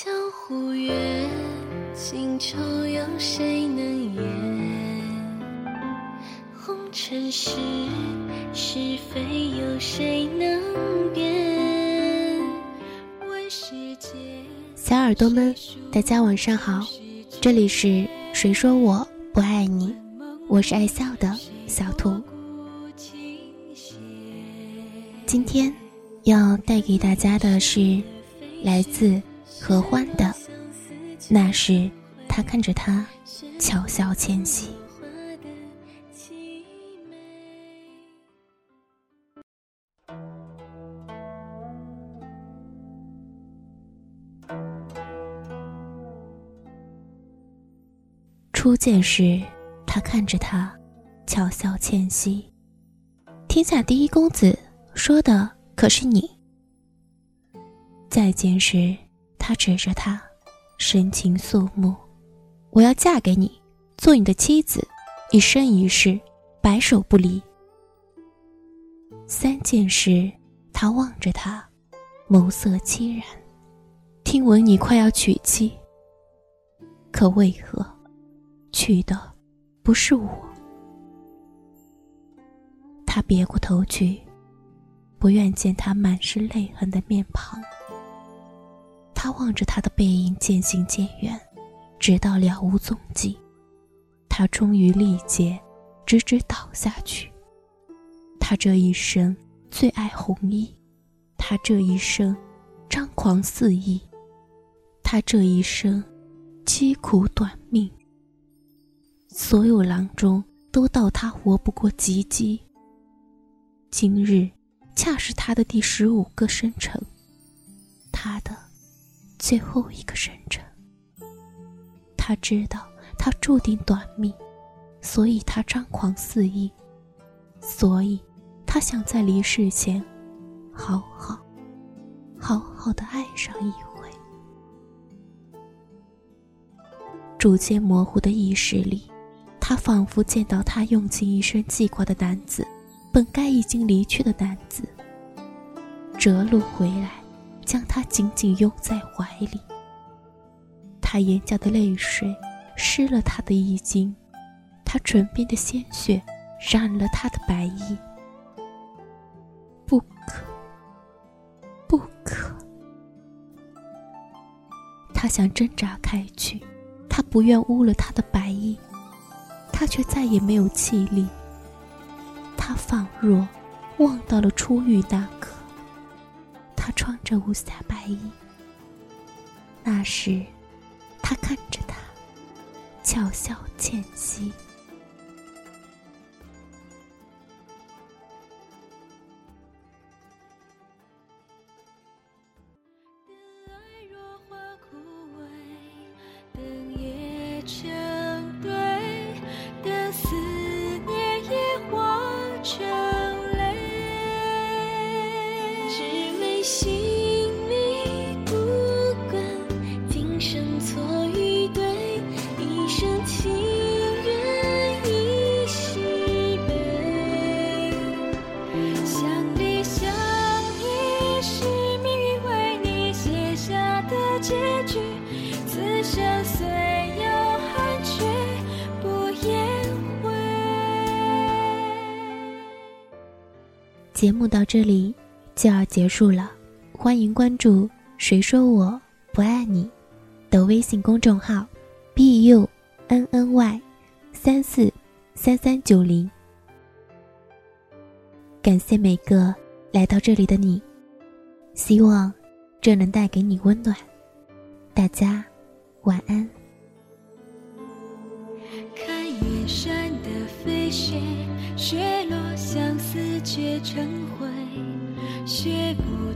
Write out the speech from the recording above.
江湖远，情愁有谁能言？红尘事，是非有谁能辨？问世间，小耳朵们，大家晚上好，这里是谁说我不爱你？我是爱笑的小兔。今天要带给大家的是来自合欢的，那时他看着他悄悄迁徙。初见时，他看着他悄悄迁徙。天下第一公子。说的可是你。再见时，他指着他，深情肃穆：“我要嫁给你，做你的妻子，一生一世，白首不离。”三件事，他望着他，眸色凄然，听闻你快要娶妻。可为何，娶的不是我？他别过头去。不愿见他满是泪痕的面庞。他望着他的背影渐行渐远，直到了无踪迹。他终于力竭，直直倒下去。他这一生最爱红衣，他这一生张狂肆意，他这一生凄苦短命。所有郎中都道他活不过及笄。今日。恰是他的第十五个生辰，他的最后一个生辰。他知道他注定短命，所以他张狂肆意，所以他想在离世前，好好好好的爱上一回。逐渐模糊的意识里，他仿佛见到他用尽一生记挂的男子。本该已经离去的男子，折路回来，将他紧紧拥在怀里。他眼角的泪水湿了他的衣襟，他唇边的鲜血染了他的白衣。不可，不可！他想挣扎开去，他不愿污了他的白衣，他却再也没有气力。他仿若望到了初遇那刻，他穿着无瑕白衣。那时，他看着他，巧笑倩兮。心里不关今生错与对一生情缘一夕悲相离相依是命运为你写下的结局此生虽有憾却不言悔。节目到这里就要结束了。欢迎关注“谁说我不爱你”的微信公众号，b u n n y 三四三三九零。感谢每个来到这里的你，希望这能带给你温暖。大家晚安。看远山的飞雪，雪落相思却成灰，雪不。